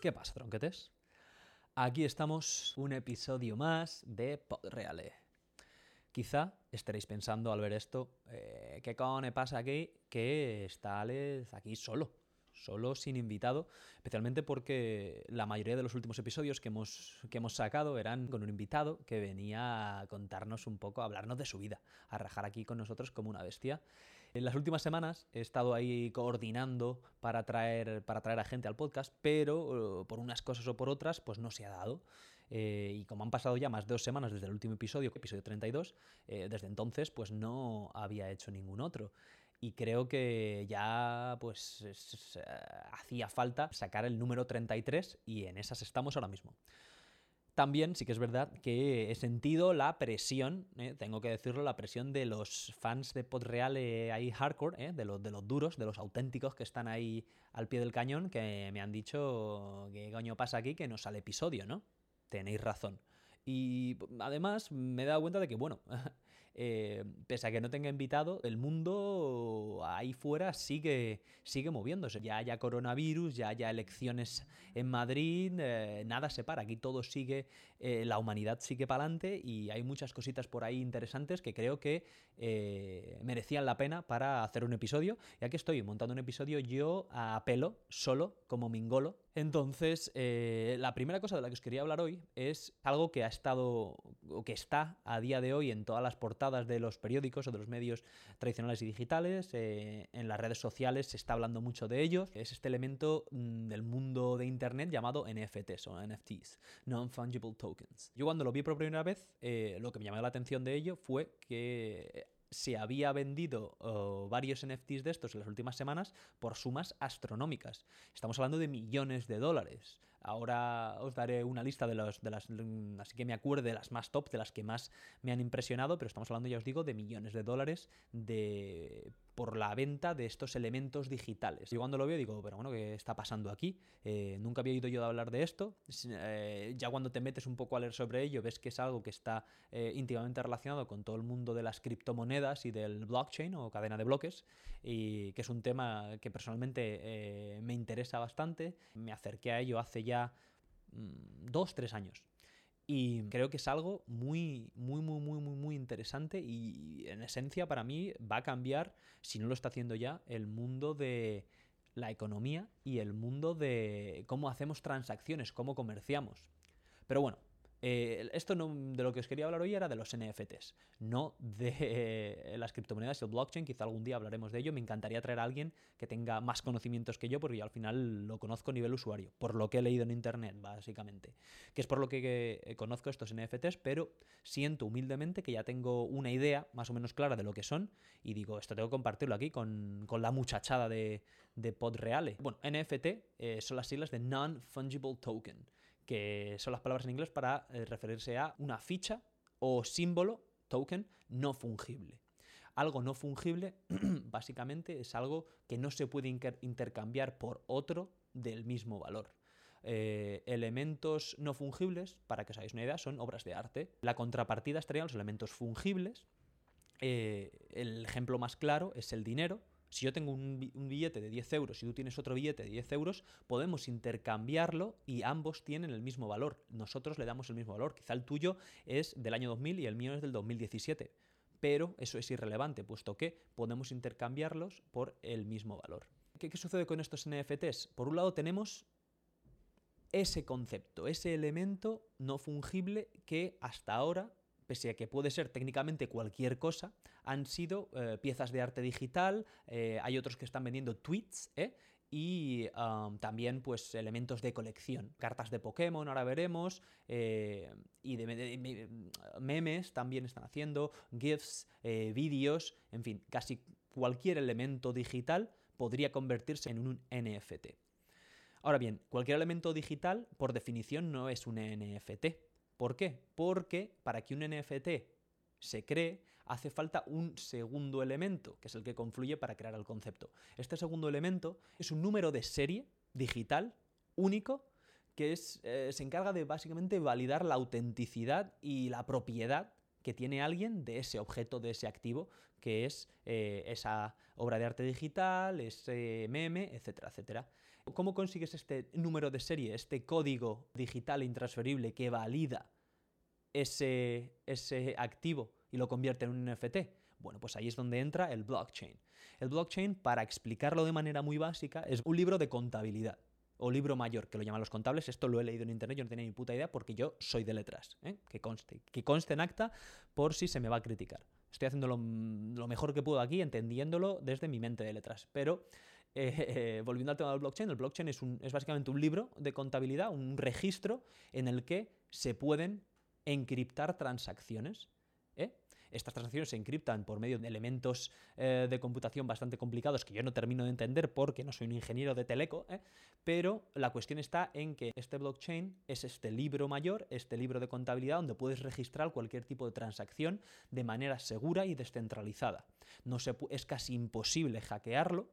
¿Qué pasa, tronquetes? Aquí estamos, un episodio más de Podreale. Quizá estaréis pensando al ver esto, eh, ¿qué cojones pasa aquí? Que está Alex aquí solo, solo sin invitado, especialmente porque la mayoría de los últimos episodios que hemos, que hemos sacado eran con un invitado que venía a contarnos un poco, a hablarnos de su vida, a rajar aquí con nosotros como una bestia. En las últimas semanas he estado ahí coordinando para traer, para traer a gente al podcast, pero eh, por unas cosas o por otras, pues no se ha dado. Eh, y como han pasado ya más de dos semanas desde el último episodio, episodio 32, eh, desde entonces pues no había hecho ningún otro. Y creo que ya pues es- es, eh, hacía falta sacar el número 33 y en esas estamos ahora mismo. También sí que es verdad que he sentido la presión, eh, tengo que decirlo, la presión de los fans de Podreal eh, ahí hardcore, eh, de, los, de los duros, de los auténticos que están ahí al pie del cañón, que me han dicho qué coño pasa aquí, que no sale episodio, ¿no? Tenéis razón. Y además me he dado cuenta de que, bueno, eh, pese a que no tenga invitado, el mundo ahí fuera sigue, sigue moviéndose. Ya haya coronavirus, ya haya elecciones en Madrid, eh, nada se para. Aquí todo sigue, eh, la humanidad sigue para adelante y hay muchas cositas por ahí interesantes que creo que merecían la pena para hacer un episodio. Y aquí estoy montando un episodio yo a pelo, solo, como mingolo. Entonces, eh, la primera cosa de la que os quería hablar hoy es algo que ha estado o que está a día de hoy en todas las portadas de los periódicos o de los medios tradicionales y digitales. eh, en las redes sociales se está hablando mucho de ellos. Es este elemento mm, del mundo de Internet llamado NFTs o NFTs, Non-Fungible Tokens. Yo cuando lo vi por primera vez, eh, lo que me llamó la atención de ello fue que se había vendido varios NFTs de estos en las últimas semanas por sumas astronómicas. Estamos hablando de millones de dólares. Ahora os daré una lista de, los, de las, mm, así que me acuerde de las más top, de las que más me han impresionado, pero estamos hablando, ya os digo, de millones de dólares de, por la venta de estos elementos digitales. Yo cuando lo veo digo, pero bueno, ¿qué está pasando aquí? Eh, nunca había oído yo hablar de esto. Eh, ya cuando te metes un poco a leer sobre ello, ves que es algo que está eh, íntimamente relacionado con todo el mundo de las criptomonedas y del blockchain o cadena de bloques, y que es un tema que personalmente me interesa bastante. Me acerqué a ello hace ya mm, dos, tres años. Y creo que es algo muy, muy, muy, muy, muy, muy interesante y en esencia para mí va a cambiar, si no lo está haciendo ya, el mundo de la economía y el mundo de cómo hacemos transacciones, cómo comerciamos. Pero bueno, eh, esto no, de lo que os quería hablar hoy era de los NFTs, no de eh, las criptomonedas y el blockchain. Quizá algún día hablaremos de ello. Me encantaría traer a alguien que tenga más conocimientos que yo, porque yo al final lo conozco a nivel usuario, por lo que he leído en internet, básicamente. Que es por lo que eh, conozco estos NFTs, pero siento humildemente que ya tengo una idea más o menos clara de lo que son y digo, esto tengo que compartirlo aquí con, con la muchachada de, de Podreale. Bueno, NFT eh, son las siglas de Non-Fungible Token que son las palabras en inglés para eh, referirse a una ficha o símbolo, token, no fungible. Algo no fungible, básicamente, es algo que no se puede inter- intercambiar por otro del mismo valor. Eh, elementos no fungibles, para que os hagáis una idea, son obras de arte. La contrapartida estarían los elementos fungibles. Eh, el ejemplo más claro es el dinero. Si yo tengo un, bi- un billete de 10 euros y tú tienes otro billete de 10 euros, podemos intercambiarlo y ambos tienen el mismo valor. Nosotros le damos el mismo valor. Quizá el tuyo es del año 2000 y el mío es del 2017. Pero eso es irrelevante, puesto que podemos intercambiarlos por el mismo valor. ¿Qué, qué sucede con estos NFTs? Por un lado tenemos ese concepto, ese elemento no fungible que hasta ahora, pese a que puede ser técnicamente cualquier cosa, han sido eh, piezas de arte digital, eh, hay otros que están vendiendo tweets, ¿eh? y también pues elementos de colección, cartas de Pokémon, ahora veremos, y de, memes también están haciendo, GIFs, vídeos, en fin, casi cualquier elemento digital podría convertirse en un NFT. Ahora bien, cualquier elemento digital, por definición, no es un NFT. ¿Por qué? Porque para que un NFT se cree, hace falta un segundo elemento, que es el que confluye para crear el concepto. Este segundo elemento es un número de serie digital único que es, eh, se encarga de básicamente validar la autenticidad y la propiedad que tiene alguien de ese objeto, de ese activo, que es eh, esa obra de arte digital, ese meme, etcétera, etcétera. ¿Cómo consigues este número de serie, este código digital intransferible que valida ese, ese activo y lo convierte en un NFT? Bueno, pues ahí es donde entra el blockchain. El blockchain, para explicarlo de manera muy básica, es un libro de contabilidad o libro mayor, que lo llaman los contables. Esto lo he leído en internet, yo no tenía ni puta idea porque yo soy de letras. ¿eh? Que conste. Que conste en acta por si se me va a criticar. Estoy haciendo lo, mejor que puedo aquí, entendiéndolo desde mi mente de letras. Pero eh, volviendo al tema del blockchain, el blockchain es básicamente un libro de contabilidad, un registro en el que se pueden encriptar transacciones. ¿Eh? Estas transacciones se encriptan por medio de elementos eh, de computación bastante complicados que yo no termino de entender porque no soy un ingeniero de teleco, ¿eh? pero la cuestión está en que este blockchain es este libro mayor, este libro de contabilidad donde puedes registrar cualquier tipo de transacción de manera segura y descentralizada. No es casi imposible hackearlo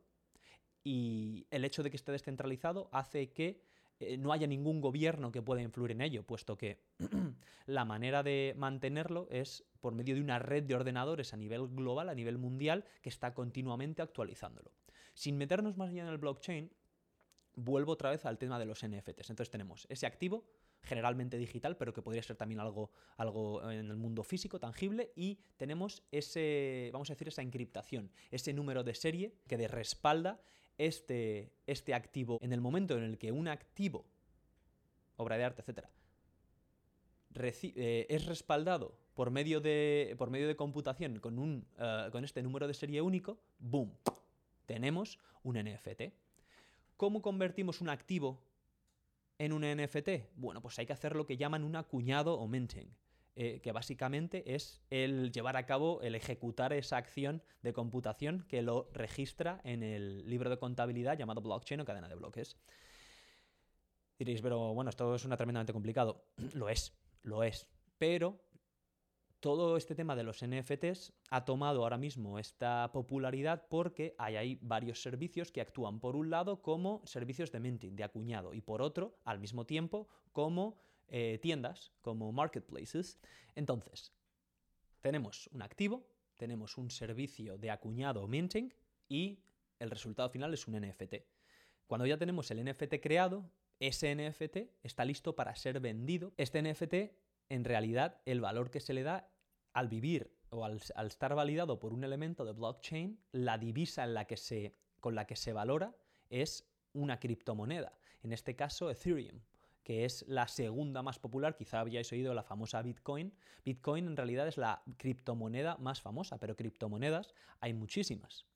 y el hecho de que esté descentralizado hace que eh, no haya ningún gobierno que pueda influir en ello, puesto que la manera de mantenerlo es por medio de una red de ordenadores a nivel global, a nivel mundial, que está continuamente actualizándolo. Sin meternos más allá en el blockchain, vuelvo otra vez al tema de los NFTs. Entonces tenemos ese activo, generalmente digital, pero que podría ser también algo, algo en el mundo físico, tangible, y tenemos ese, vamos a decir, esa encriptación, ese número de serie que de respalda este, este activo en el momento en el que un activo, obra de arte, etc., eh, es respaldado por medio de, por medio de computación con, un, eh, con este número de serie único, ¡boom! Tenemos un NFT. ¿Cómo convertimos un activo en un NFT? Bueno, pues hay que hacer lo que llaman un acuñado o minting. Eh, que básicamente es el llevar a cabo, el ejecutar esa acción de computación que lo registra en el libro de contabilidad llamado blockchain o cadena de bloques. Diréis, pero bueno, esto es una tremendamente complicado. lo es, lo es. Pero todo este tema de los NFTs ha tomado ahora mismo esta popularidad porque hay varios servicios que actúan por un lado como servicios de minting, de acuñado, y por otro, al mismo tiempo, como eh, tiendas, como marketplaces. Entonces, tenemos un activo, tenemos un servicio de acuñado minting y el resultado final es un NFT. Cuando ya tenemos el NFT creado, ese NFT está listo para ser vendido. Este NFT, en realidad, el valor que se le da al vivir o al, estar validado por un elemento de blockchain, la divisa en la que se, con la que se valora es una criptomoneda, en este caso Ethereum que es la segunda más popular, quizá habíais oído la famosa Bitcoin. Bitcoin en realidad es la criptomoneda más famosa, pero criptomonedas hay muchísimas.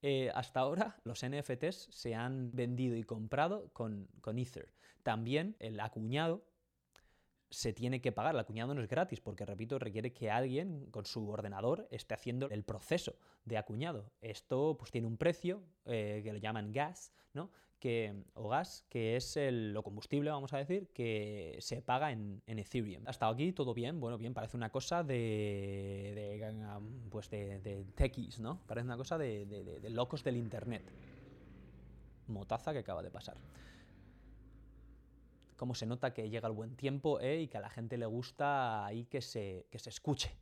Eh, hasta ahora los NFTs se han vendido y comprado con, con Ether. También el acuñado se tiene que pagar. El acuñado no es gratis porque, repito, requiere que alguien con su ordenador esté haciendo el proceso de acuñado. Esto pues tiene un precio eh, que le llaman gas, ¿no? que, o gas, que es el, lo combustible, vamos a decir, que se paga en, Ethereum. Hasta aquí todo bien, bueno, bien, parece una cosa de, de pues de, de, ¿no? Parece una cosa de, de locos del Internet. Motaza que acaba de pasar cómo se nota que llega el buen tiempo ¿eh? y que a la gente le gusta ahí que se, que se escuche,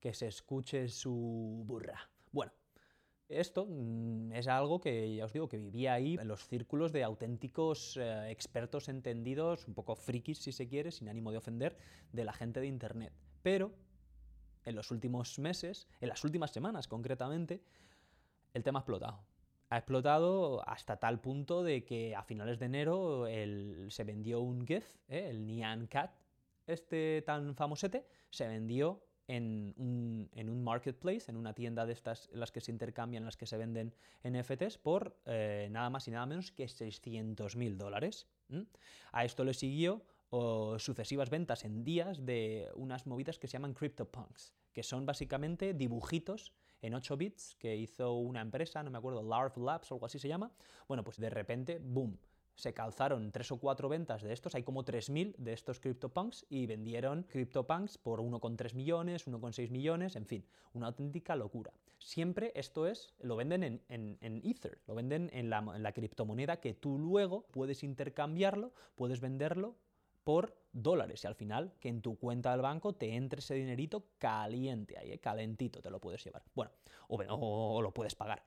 que se escuche su burra. Bueno, esto mm, es algo que ya os digo que vivía ahí en los círculos de auténticos eh, expertos entendidos, un poco frikis si se quiere, sin ánimo de ofender, de la gente de Internet. Pero en los últimos meses, en las últimas semanas concretamente, el tema ha explotado. Ha explotado hasta tal punto de que a finales de enero se vendió un GIF, ¿eh? el Nyan Cat, este tan famosete, se vendió en un, marketplace, en una tienda de estas en las que se intercambian, las que se venden NFTs, por eh, nada más y nada menos que 600 mil dólares. A esto le siguió sucesivas ventas en días de unas movidas que se llaman CryptoPunks, que son básicamente dibujitos en 8 bits que hizo una empresa, no me acuerdo, Larv Labs o algo así se llama. Bueno, pues de repente, boom, se calzaron tres o cuatro ventas de estos, hay como 3.000 de estos CryptoPunks y vendieron CryptoPunks por 1,3 millones, 1,6 millones, en fin, una auténtica locura. siempre esto es, lo venden en, Ether, lo venden en la, en la criptomoneda que tú luego puedes intercambiarlo, puedes venderlo por dólares y al final que en tu cuenta del banco te entre ese dinerito caliente ahí, ¿eh? calentito te lo puedes llevar. Bueno, o, lo puedes pagar.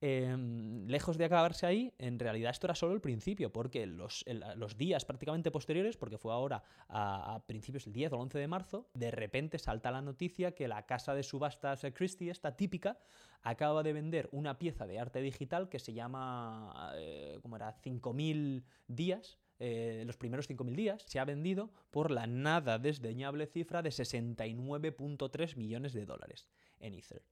Em, lejos de acabarse ahí, en realidad esto era solo el principio, porque los, los días prácticamente posteriores, porque fue ahora a, principios del 10 o el 11 de marzo, de repente salta la noticia que la casa de subastas Christie, esta típica, acaba de vender una pieza de arte digital que se llama, eh, ¿cómo era?, 5.000 días, eh, los primeros 5.000 días, se ha vendido por la nada desdeñable cifra de 69.3 millones de dólares en Ether.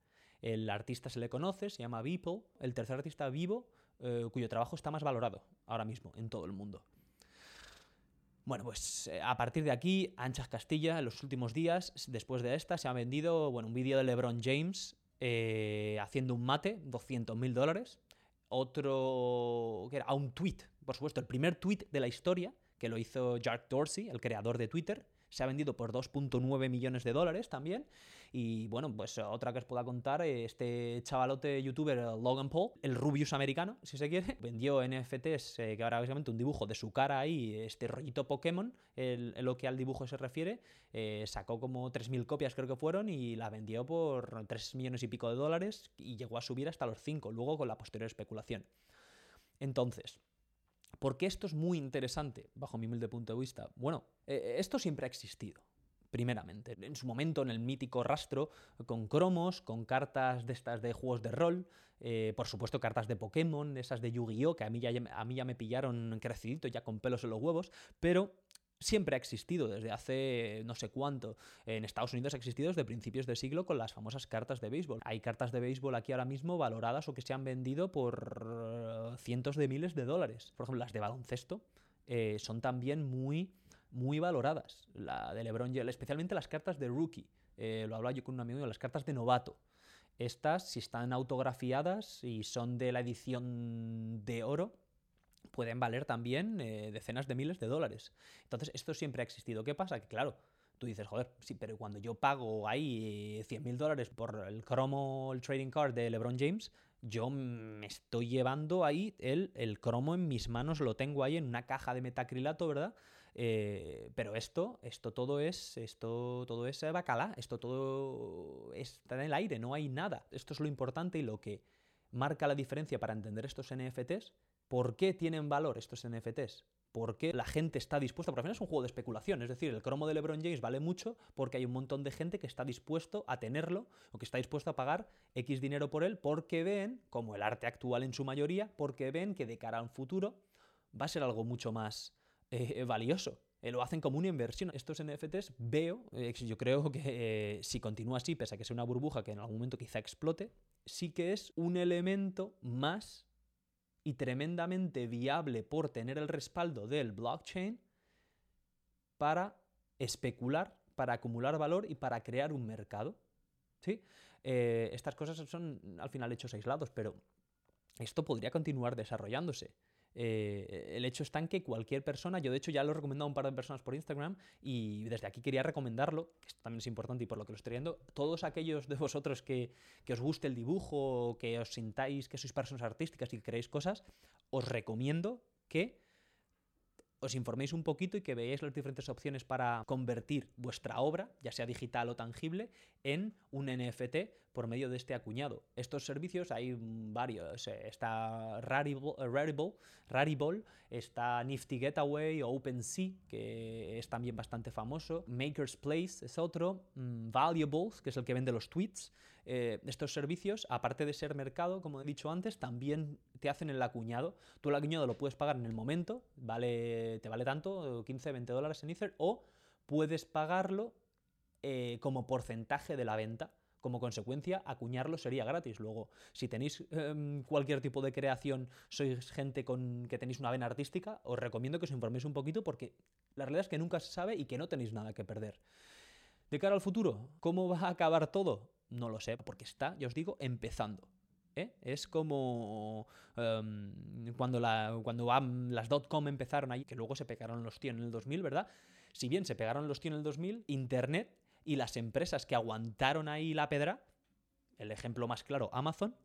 El artista se le conoce, se llama Beeple, el tercer artista vivo eh, cuyo trabajo está más valorado ahora mismo en todo el mundo. Bueno, pues eh, a partir de aquí, Anchas Castilla, en los últimos días, después de esta, se ha vendido bueno, un vídeo de LeBron James haciendo un mate, 200.000 dólares. Otro, era un tweet por supuesto, el primer tweet de la historia, que lo hizo Jack Dorsey, el creador de Twitter, se ha vendido por 2.9 millones de dólares también. Y bueno, pues otra que os pueda contar, este chavalote youtuber Logan Paul, el Rubius americano, si se quiere, vendió NFTs, eh, que ahora básicamente un dibujo de su cara ahí, este rollito Pokémon, en lo que al dibujo se refiere, eh, sacó como 3.000 copias creo que fueron y la vendió por 3 millones y pico de dólares y llegó a subir hasta los 5, luego con la posterior especulación. Entonces, ¿Por qué esto es muy interesante, bajo mi humilde punto de vista? Bueno, eh, esto siempre ha existido primeramente. En su momento, en el mítico rastro, con cromos, con cartas de estas de juegos de rol, eh, por supuesto cartas de Pokémon, esas de Yu-Gi-Oh!, que a mí, ya, a mí ya me pillaron crecidito, ya con pelos en los huevos, pero siempre ha existido, desde hace no sé cuánto. En Estados Unidos ha existido desde principios de siglo con las famosas cartas de béisbol. Hay cartas de béisbol aquí ahora mismo valoradas o que se han vendido por eh, cientos de miles de dólares. Por ejemplo, las de baloncesto eh, son también muy, muy valoradas. La de LeBron, especialmente las cartas de rookie. Eh, lo hablaba yo con un amigo, las cartas de novato. Estas, si están autografiadas y son de la edición de oro, pueden valer también eh, decenas de miles de dólares. Entonces, esto siempre ha existido. ¿Qué pasa? Que claro, tú dices, joder, sí, pero cuando yo pago ahí 100 mil dólares por el cromo, el trading card de LeBron James, yo me estoy llevando ahí el, el cromo en mis manos, lo tengo ahí en una caja de metacrilato, ¿verdad? Eh, pero esto, esto todo es, esto todo es bacalá, esto todo está en el aire, no hay nada. Esto es lo importante y lo que marca la diferencia para entender estos NFTs ¿Por qué tienen valor estos NFTs? ¿Por qué la gente está dispuesta? Porque al final es un juego de especulación, es decir, el cromo de LeBron James vale mucho porque hay un montón de gente que está dispuesto a tenerlo o que está dispuesto a pagar X dinero por él porque ven, como el arte actual en su mayoría, porque ven que de cara a un futuro va a ser algo mucho más eh, valioso. Eh, lo hacen como una inversión. Estos NFTs veo, eh, yo creo que si continúa así, pese a que sea una burbuja que en algún momento quizá explote, sí que es un elemento más y tremendamente viable por tener el respaldo del blockchain para especular, para acumular valor y para crear un mercado. ¿Sí? Eh, estas cosas son al final hechos aislados, pero esto podría continuar desarrollándose. Eh, el hecho está en que cualquier persona, yo de hecho ya lo he recomendado a un par de personas por Instagram y desde aquí quería recomendarlo, que esto también es importante y por lo que lo estoy viendo, todos aquellos de vosotros que, que os guste el dibujo, que os sintáis que sois personas artísticas y que queréis cosas, os recomiendo que os informéis un poquito y que veáis las diferentes opciones para convertir vuestra obra, ya sea digital o tangible, en un NFT por medio de este acuñado. Estos servicios hay varios. Eh, está eh, Rarible, está Nifty Getaway o OpenSea, que es también bastante famoso. Maker's Place es otro. Mm, Valuables, que es el que vende los tweets. Eh, estos servicios, aparte de ser mercado, como he dicho antes, también te hacen el acuñado. Tú el acuñado lo puedes pagar en el momento, vale, te vale tanto, 15, 20 dólares en Ether, o puedes pagarlo como porcentaje de la venta como consecuencia, acuñarlo sería gratis. Luego, si tenéis em, cualquier tipo de creación, sois gente con que tenéis una vena artística, os recomiendo que os informéis un poquito porque la realidad es que nunca se sabe y que no tenéis nada que perder. De cara al futuro, ¿cómo va a acabar todo? No lo sé, porque está, ya os digo, empezando. ¿eh? Es como em, cuando, cuando las dot-com empezaron ahí, que luego se pegaron los tíos en el 2000, ¿verdad? Si bien se pegaron los tíos en el 2000, Internet y las empresas que aguantaron ahí la pedra el ejemplo más claro, Amazon,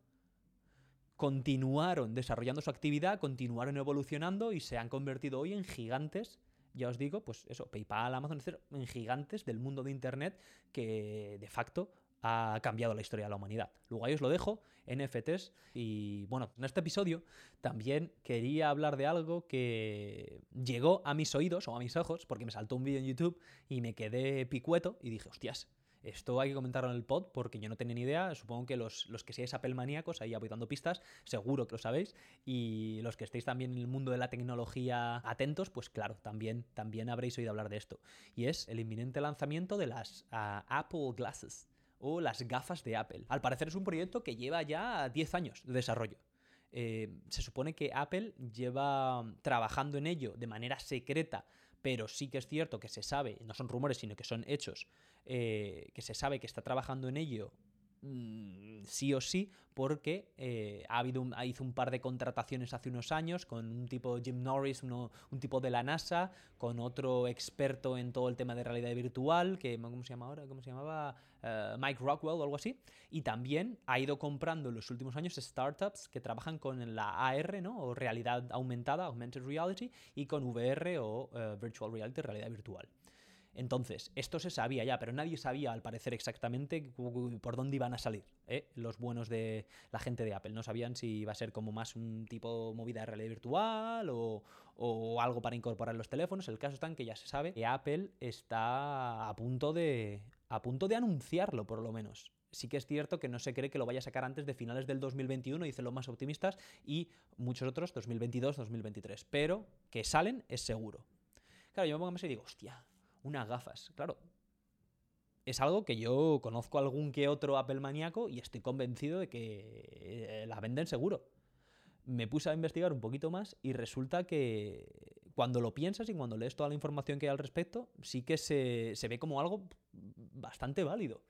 continuaron desarrollando su actividad, continuaron evolucionando y se han convertido hoy en gigantes ya os digo, pues eso, PayPal, Amazon, en gigantes del mundo de Internet que de facto ha cambiado la historia de la humanidad. Luego ahí os lo dejo, NFTs. Y bueno, en este episodio también quería hablar de algo que llegó a mis oídos o a mis ojos, porque me saltó un vídeo en YouTube y me quedé picueto y dije, hostias, esto hay que comentarlo en el pod porque yo no tenía ni idea. Supongo que los, los que seáis Apple maníacos, ahí ya voy dando pistas, seguro que lo sabéis. Y los que estéis también en el mundo de la tecnología atentos, pues claro, también, también habréis oído hablar de esto. Y es el inminente lanzamiento de las ah, Apple Glasses o las gafas de Apple. Al parecer es un proyecto que lleva ya 10 años de desarrollo. Eh, se supone que Apple lleva trabajando en ello de manera secreta, pero sí que es cierto que se sabe, no son rumores, sino que son hechos, eh, que se sabe que está trabajando en ello Mm, sí o sí, porque eh, ha habido un, hizo un par de contrataciones hace unos años con un tipo Jim Norris, un tipo de la NASA, con otro experto en todo el tema de realidad virtual, que ¿cómo se llama ahora? ¿Cómo se llamaba? Eh, Mike Rockwell o algo así. Y también ha ido comprando en los últimos años startups que trabajan con la AR, ¿no? O realidad aumentada, augmented reality, y con VR o eh, virtual reality, realidad virtual. Entonces, esto se sabía ya, pero nadie sabía al parecer exactamente por dónde iban a salir ¿eh? los buenos de la gente de Apple. No sabían si iba a ser como más un tipo movida de realidad virtual o, algo para incorporar los teléfonos. El caso está en que ya se sabe que Apple está a punto de, a punto de anunciarlo, por lo menos sí que es cierto que no se cree que lo vaya a sacar antes de finales del 2021, dicen los más optimistas, y muchos otros 2022, 2023. Pero que salen es seguro. Claro, yo me pongo a y digo, hostia, unas gafas. Claro, es algo que yo conozco algún que otro Apple maníaco y estoy convencido de que eh, la venden seguro. Me puse a investigar un poquito más y resulta que cuando lo piensas y cuando lees toda la información que hay al respecto, sí que se, se ve como algo bastante válido.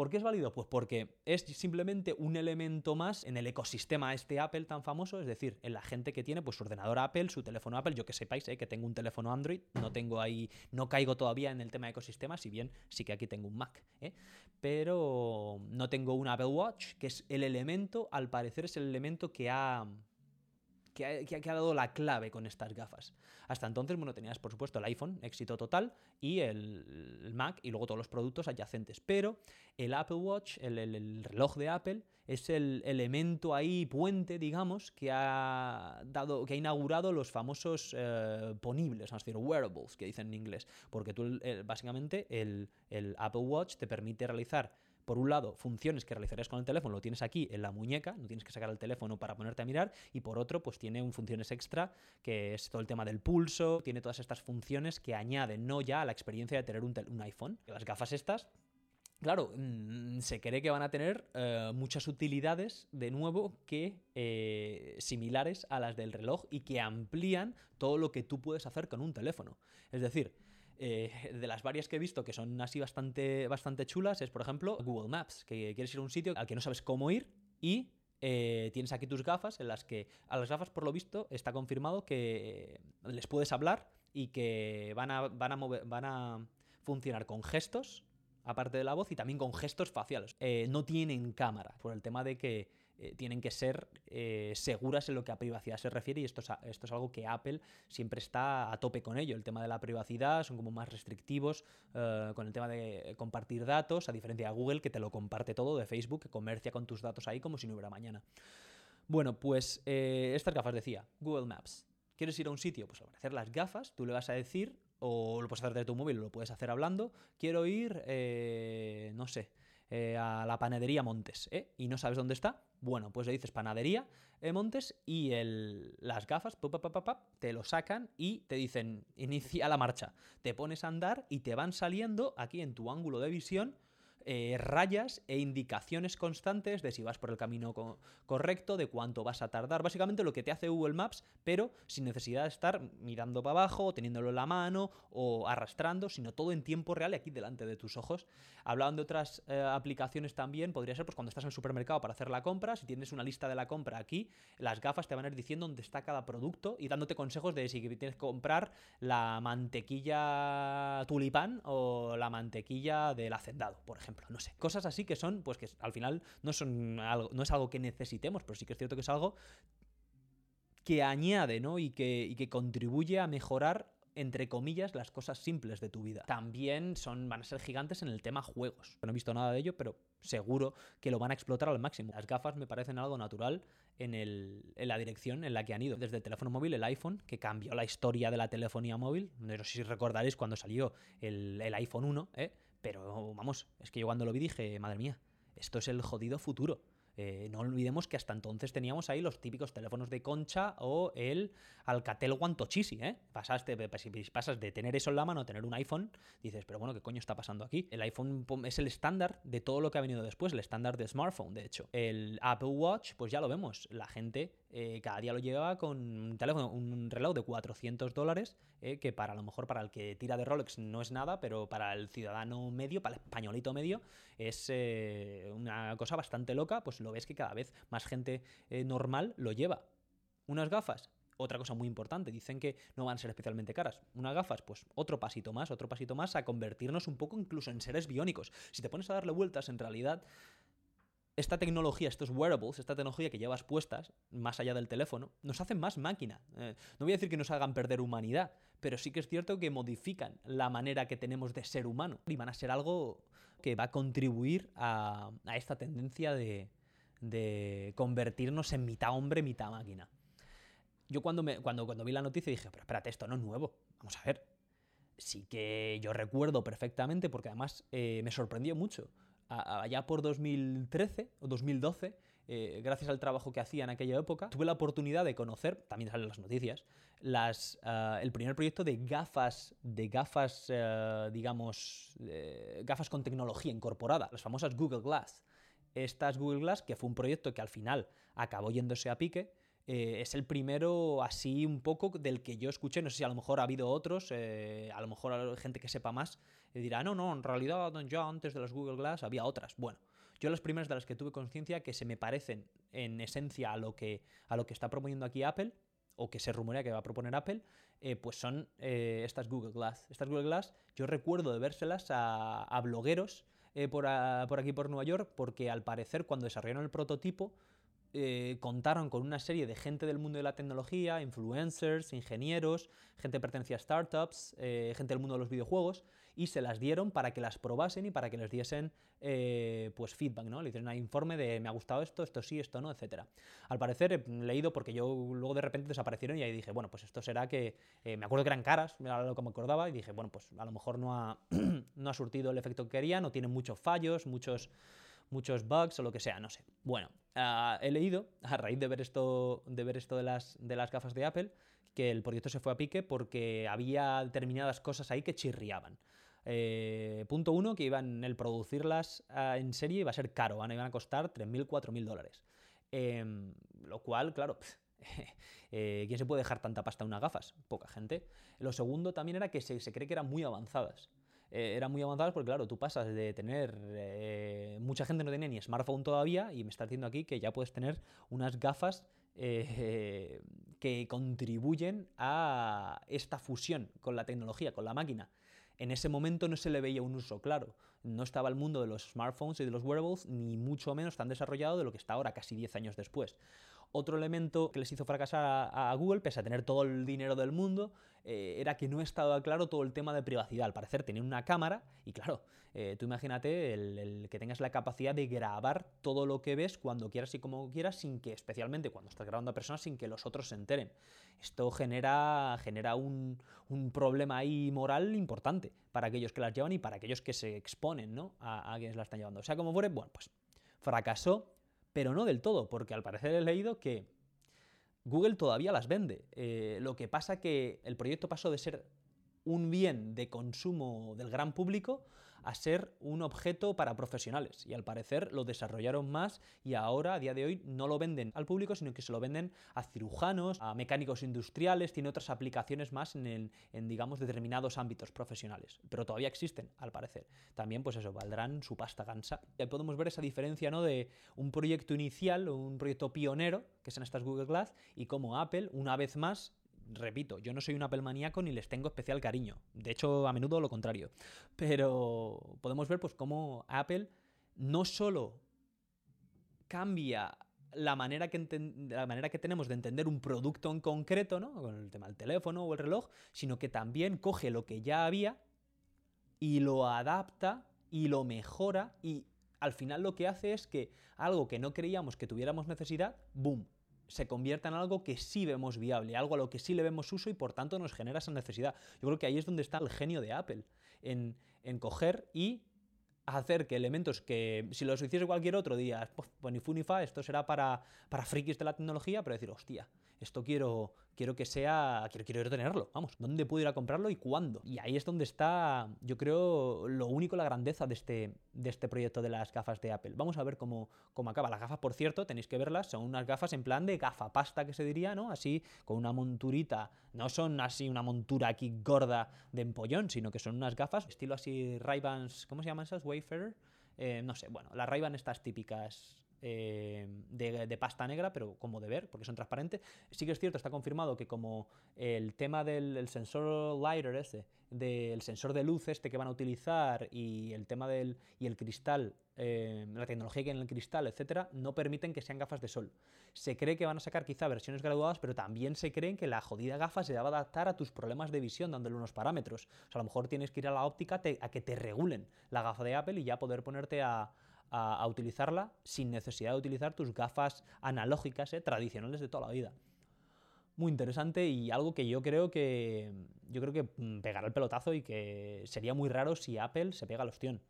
¿Por qué es válido? Pues porque es simplemente un elemento más en el ecosistema este Apple tan famoso, es decir, en la gente que tiene pues su ordenador Apple, su teléfono Apple, yo que sepáis ¿eh? que tengo un teléfono Android, no tengo ahí, no caigo todavía en el tema de ecosistema, si bien sí que aquí tengo un Mac, ¿eh? pero no tengo un Apple Watch, que es el elemento, al parecer es el elemento que ha que ha, dado la clave con estas gafas. Hasta entonces, bueno, tenías por supuesto el iPhone, éxito total, y el, Mac y luego todos los productos adyacentes. Pero el Apple Watch, el, reloj de Apple, es el elemento ahí, puente, digamos, que ha dado, que ha inaugurado los famosos eh, ponibles, a decir, wearables, que dicen en inglés. Porque tú, básicamente, el Apple Watch te permite realizar por un lado, funciones que realizarías con el teléfono, lo tienes aquí en la muñeca, no tienes que sacar el teléfono para ponerte a mirar, y por otro, pues tiene un funciones extra, que es todo el tema del pulso, tiene todas estas funciones que añaden, no ya a la experiencia de tener un, iPhone. Las gafas estas Claro, mm, se cree que van a tener eh, muchas utilidades, de nuevo, que eh, similares a las del reloj y que amplían todo lo que tú puedes hacer con un teléfono. Es decir, eh, de las varias que he visto que son así bastante, bastante chulas es, por ejemplo, Google Maps, que quieres ir a un sitio al que no sabes cómo ir y eh, tienes aquí tus gafas en las que a las gafas, por lo visto, está confirmado que les puedes hablar y que van a, van a, van a funcionar con gestos, aparte de la voz, y también con gestos faciales. Eh, no tienen cámara, por el tema de que eh, tienen que ser eh, seguras en lo que a privacidad se refiere y esto es, esto es algo que Apple siempre está a tope con ello. El tema de la privacidad son como más restrictivos eh, con el tema de compartir datos, a diferencia de Google que te lo comparte todo, de Facebook que comercia con tus datos ahí como si no hubiera mañana. Bueno, pues estas gafas decía, Google Maps. ¿Quieres ir a un sitio? Pues al hacer las gafas, tú le vas a decir, o lo puedes hacer de tu móvil o lo puedes hacer hablando, quiero ir, no sé, eh, a la panadería Montes, ¿eh? Y no sabes dónde está. Bueno, pues le dices panadería eh, Montes y el, las gafas te lo sacan y te dicen inicia la marcha. Te pones a andar y te van saliendo aquí en tu ángulo de visión eh, rayas e indicaciones constantes de si vas por el camino correcto, de cuánto vas a tardar. Básicamente lo que te hace Google Maps, pero sin necesidad de estar mirando para abajo, teniéndolo en la mano o arrastrando, sino todo en tiempo real y aquí delante de tus ojos. Hablaban de otras eh, aplicaciones también, podría ser pues cuando estás en el supermercado para hacer la compra, si tienes una lista de la compra aquí, las gafas te van a ir diciendo dónde está cada producto y dándote consejos de si tienes que comprar la mantequilla tulipán o la mantequilla del hacendado, por ejemplo no sé. Cosas así que son, pues que al final no, son algo, no es algo que necesitemos, pero sí que es cierto que es algo que añade, ¿no? Y que, y que contribuye a mejorar entre comillas, las cosas simples de tu vida. También son, van a ser gigantes en el tema juegos. No he visto nada de ello, pero seguro que lo van a explotar al máximo. Las gafas me parecen algo natural en, el, en la dirección en la que han ido. Desde el teléfono móvil, el iPhone, que cambió la historia de la telefonía móvil. No sé si recordaréis cuando salió el, el iPhone 1, ¿eh? Pero vamos, es que yo cuando lo vi dije, madre mía, esto es el jodido futuro. Eh, no olvidemos que hasta entonces teníamos ahí los típicos teléfonos de concha o el Alcatel One ¿eh? Pasaste, si pasas de tener eso en la mano a tener un iPhone, dices, pero bueno, ¿qué coño está pasando aquí? El iPhone es el estándar de todo lo que ha venido después, el estándar de smartphone, de hecho. El Apple Watch, pues ya lo vemos, la gente eh, cada día lo lleva con un teléfono, un reloj de 400 dólares, eh, que para a lo mejor para el que tira de Rolex no es nada, pero para el ciudadano medio, para el españolito medio, es una cosa bastante loca, pues lo ves que cada vez más gente eh, normal lo lleva. Unas gafas, otra cosa muy importante, dicen que no van a ser especialmente caras. Unas gafas, pues otro pasito más, otro pasito más a convertirnos un poco incluso en seres biónicos. Si te pones a darle vueltas, en realidad esta tecnología, estos wearables, esta tecnología que llevas puestas, más allá del teléfono, nos hacen más máquina. Eh, no voy a decir que nos hagan perder humanidad, pero sí que es cierto que modifican la manera que tenemos de ser humano y van a ser algo que va a contribuir a esta tendencia de, convertirnos en mitad hombre, mitad máquina. Yo cuando, me, cuando, cuando vi la noticia dije, pero espérate, esto no es nuevo, vamos a ver. Sí que yo recuerdo perfectamente, porque además eh, me sorprendió mucho. Allá por 2013 o 2012, eh, gracias al trabajo que hacía en aquella época, tuve la oportunidad de conocer, también salen las noticias, ah, el primer proyecto de gafas, de gafas, eh, digamos, gafas con tecnología incorporada, las famosas Google Glass. Estas Google Glass, que fue un proyecto que al final acabó yéndose a pique, eh, es el primero así un poco del que yo escuché, no sé si a lo mejor ha habido otros, eh, a lo mejor gente que sepa más eh, dirá, no, no, en realidad ya antes de las Google Glass había otras. Bueno, yo las primeras de las que tuve conciencia que se me parecen en esencia a lo que, a lo que está proponiendo aquí Apple, o que se rumorea que va a proponer Apple, pues son estas Google Glass. Estas Google Glass yo recuerdo de vérselas a, a blogueros eh, por, aquí por Nueva York, porque al parecer cuando desarrollaron el prototipo eh, contaron con una serie de gente del mundo de la tecnología, influencers, ingenieros, gente pertenecía a startups, eh, gente del mundo de los videojuegos, y se las dieron para que las probasen y para que les diesen eh, pues feedback, ¿no? Le hicieron un informe de me ha gustado esto, esto sí, esto no, etc. Al parecer he leído porque yo luego de repente desaparecieron y ahí dije, bueno, pues esto será que, me acuerdo que eran caras, era lo que me acordaba, y dije, bueno, pues a lo mejor no ha, no ha surtido el efecto que quería, no tiene muchos fallos, muchos muchos bugs o lo que sea, no sé. Bueno, ah, he leído, a raíz de ver esto, de, ver esto de, las, de las gafas de Apple, que el proyecto se fue a pique porque había determinadas cosas ahí que chirriaban. Eh, punto uno, que iban el producirlas ah, en serie iba a ser caro, iban a costar 3.000, 4.000 dólares. Em, lo cual, claro, eh, ¿quién se puede dejar tanta pasta en unas gafas? Poca gente. Lo segundo también era que se, se cree que eran muy avanzadas. Eh, eran muy avanzadas porque, claro, tú pasas de tener. Eh, mucha gente no tiene ni smartphone todavía y me está diciendo aquí que ya puedes tener unas gafas eh, que contribuyen a esta fusión con la tecnología, con la máquina. En ese momento no se le veía un uso claro. No estaba el mundo de los smartphones y de los wearables ni mucho menos tan desarrollado de lo que está ahora, casi 10 años después. Otro elemento que les hizo fracasar a, Google, pese a tener todo el dinero del mundo, eh, era que no estaba claro todo el tema de privacidad. Al parecer tenían una cámara y claro, eh, tú imagínate el, que tengas la capacidad de grabar todo lo que ves cuando quieras y como quieras, sin que, especialmente cuando estás grabando a personas, sin que los otros se enteren. Esto genera, genera un, problema ahí moral importante para aquellos que las llevan y para aquellos que se exponen ¿no? a, a quienes las están llevando. O sea, como fuere, bueno, pues fracasó pero no del todo, porque al parecer he leído que Google todavía las vende. Eh, lo que pasa que el proyecto pasó de ser un bien de consumo del gran público a ser un objeto para profesionales. Y al parecer lo desarrollaron más y ahora, a día de hoy, no lo venden al público, sino que se lo venden a cirujanos, a mecánicos industriales, tiene otras aplicaciones más en, en digamos, determinados ámbitos profesionales. Pero todavía existen, al parecer. También, pues eso, valdrán su pasta gansa. Podemos ver esa diferencia, ¿no? De un proyecto inicial, un proyecto pionero, que son estas Google Glass, y cómo Apple, una vez más, repito, yo no soy un Apple maníaco ni les tengo especial cariño. De hecho, a menudo lo contrario. Pero podemos ver pues cómo Apple no solo cambia la manera, que la manera que tenemos de entender un producto en concreto, ¿no? Con el tema del teléfono o el reloj, sino que también coge lo que ya había y lo adapta y lo mejora y al final lo que hace es que algo que no creíamos que tuviéramos necesidad, boom, se convierta en algo que sí vemos viable, algo a lo que sí le vemos uso y por tanto nos genera esa necesidad. Yo creo que ahí es donde está el genio de Apple, en, en coger y hacer que elementos que si los hiciese cualquier otro día, pues, ni fu ni fa, esto será para, para frikis de la tecnología, pero decir, hostia, esto quiero, quiero que sea, quiero, quiero tenerlo, vamos, ¿dónde puedo ir a comprarlo y cuándo? Y ahí es donde está, yo creo, lo único, la grandeza de este, de este proyecto de las gafas de Apple. Vamos a ver cómo, cómo acaba. Las gafas, por cierto, tenéis que verlas, son unas gafas en plan de gafapasta que se diría, ¿no? Así, con una monturita, no son así una montura aquí gorda de empollón, sino que son unas gafas, estilo así ray ¿cómo se llaman esas? Wayfarer. Eh, no sé, bueno, las ray estas típicas eh, de, pasta negra, pero como de ver, porque son transparentes. Sí que es cierto, está confirmado que como el tema del sensor lighter ese, del sensor de luz este que van a utilizar y el tema del y el cristal, eh, la tecnología que hay en el cristal, etcétera, no permiten que sean gafas de sol. Se cree que van a sacar quizá versiones graduadas, pero también se creen que la jodida gafa se va a adaptar a tus problemas de visión, dándole unos parámetros. O sea, a lo mejor tienes que ir a la óptica a que te regulen la gafa de Apple y ya poder ponerte a a, utilizarla sin necesidad de utilizar tus gafas analógicas eh, tradicionales de toda la vida. Muy interesante y algo que yo creo que yo creo que mm, pegará el pelotazo y que sería muy raro si Apple se pega al ostión.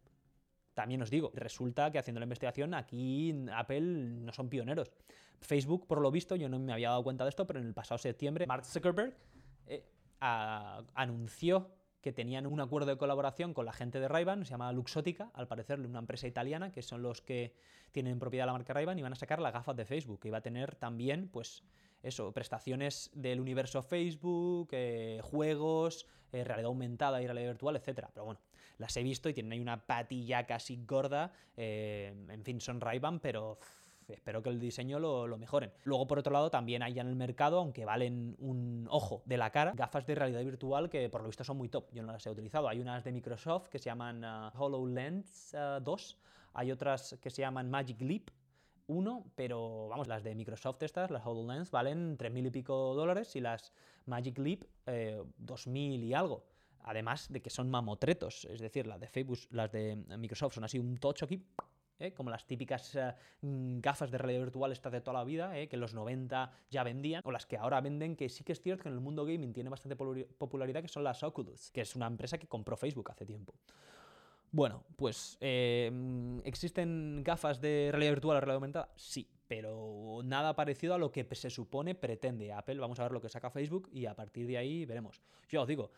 También os digo, resulta que haciendo la investigación aquí Apple no son pioneros. Facebook, por lo visto, yo no me había dado cuenta de esto, pero en el pasado septiembre Mark Zuckerberg eh, anunció que tenían un acuerdo de colaboración con la gente de ray se llama Luxótica, al parecer una empresa italiana, que son los que tienen propiedad la marca ray y van a sacar las gafas de Facebook, que iba a tener también, pues, eso, prestaciones del universo Facebook, eh, juegos, eh, realidad aumentada y realidad virtual, etc. Pero bueno, las he visto y tienen ahí una patilla casi gorda, eh, en fin, son ray pero espero que el diseño lo, mejoren. Luego, por otro lado, también hay en el mercado, aunque valen un ojo de la cara, gafas de realidad virtual que por lo visto son muy top. Yo no las he utilizado. Hay unas de Microsoft que se llaman uh, HoloLens 2, uh, hay otras que se llaman Magic Leap, 1, pero vamos, las de Microsoft estas, las HoloLens, valen 3.000 y pico dólares y las Magic Leap eh, 2.000 y algo. Además de que son mamotretos, es decir, las de Facebook, las de Microsoft son así un tocho aquí, ¿eh? como las típicas eh, mm, gafas de realidad virtual estas de toda la vida, ¿eh? que en los 90 ya vendían, o las que ahora venden, que sí que es cierto que en el mundo gaming tiene bastante popularidad, que son las Oculus, que es una empresa que compró Facebook hace tiempo. Bueno, pues mm, ¿existen gafas de realidad virtual o realidad aumentada? Sí, pero nada parecido a lo que se supone pretende Apple. Vamos a ver lo que saca Facebook y a partir de ahí veremos. Yo os digo,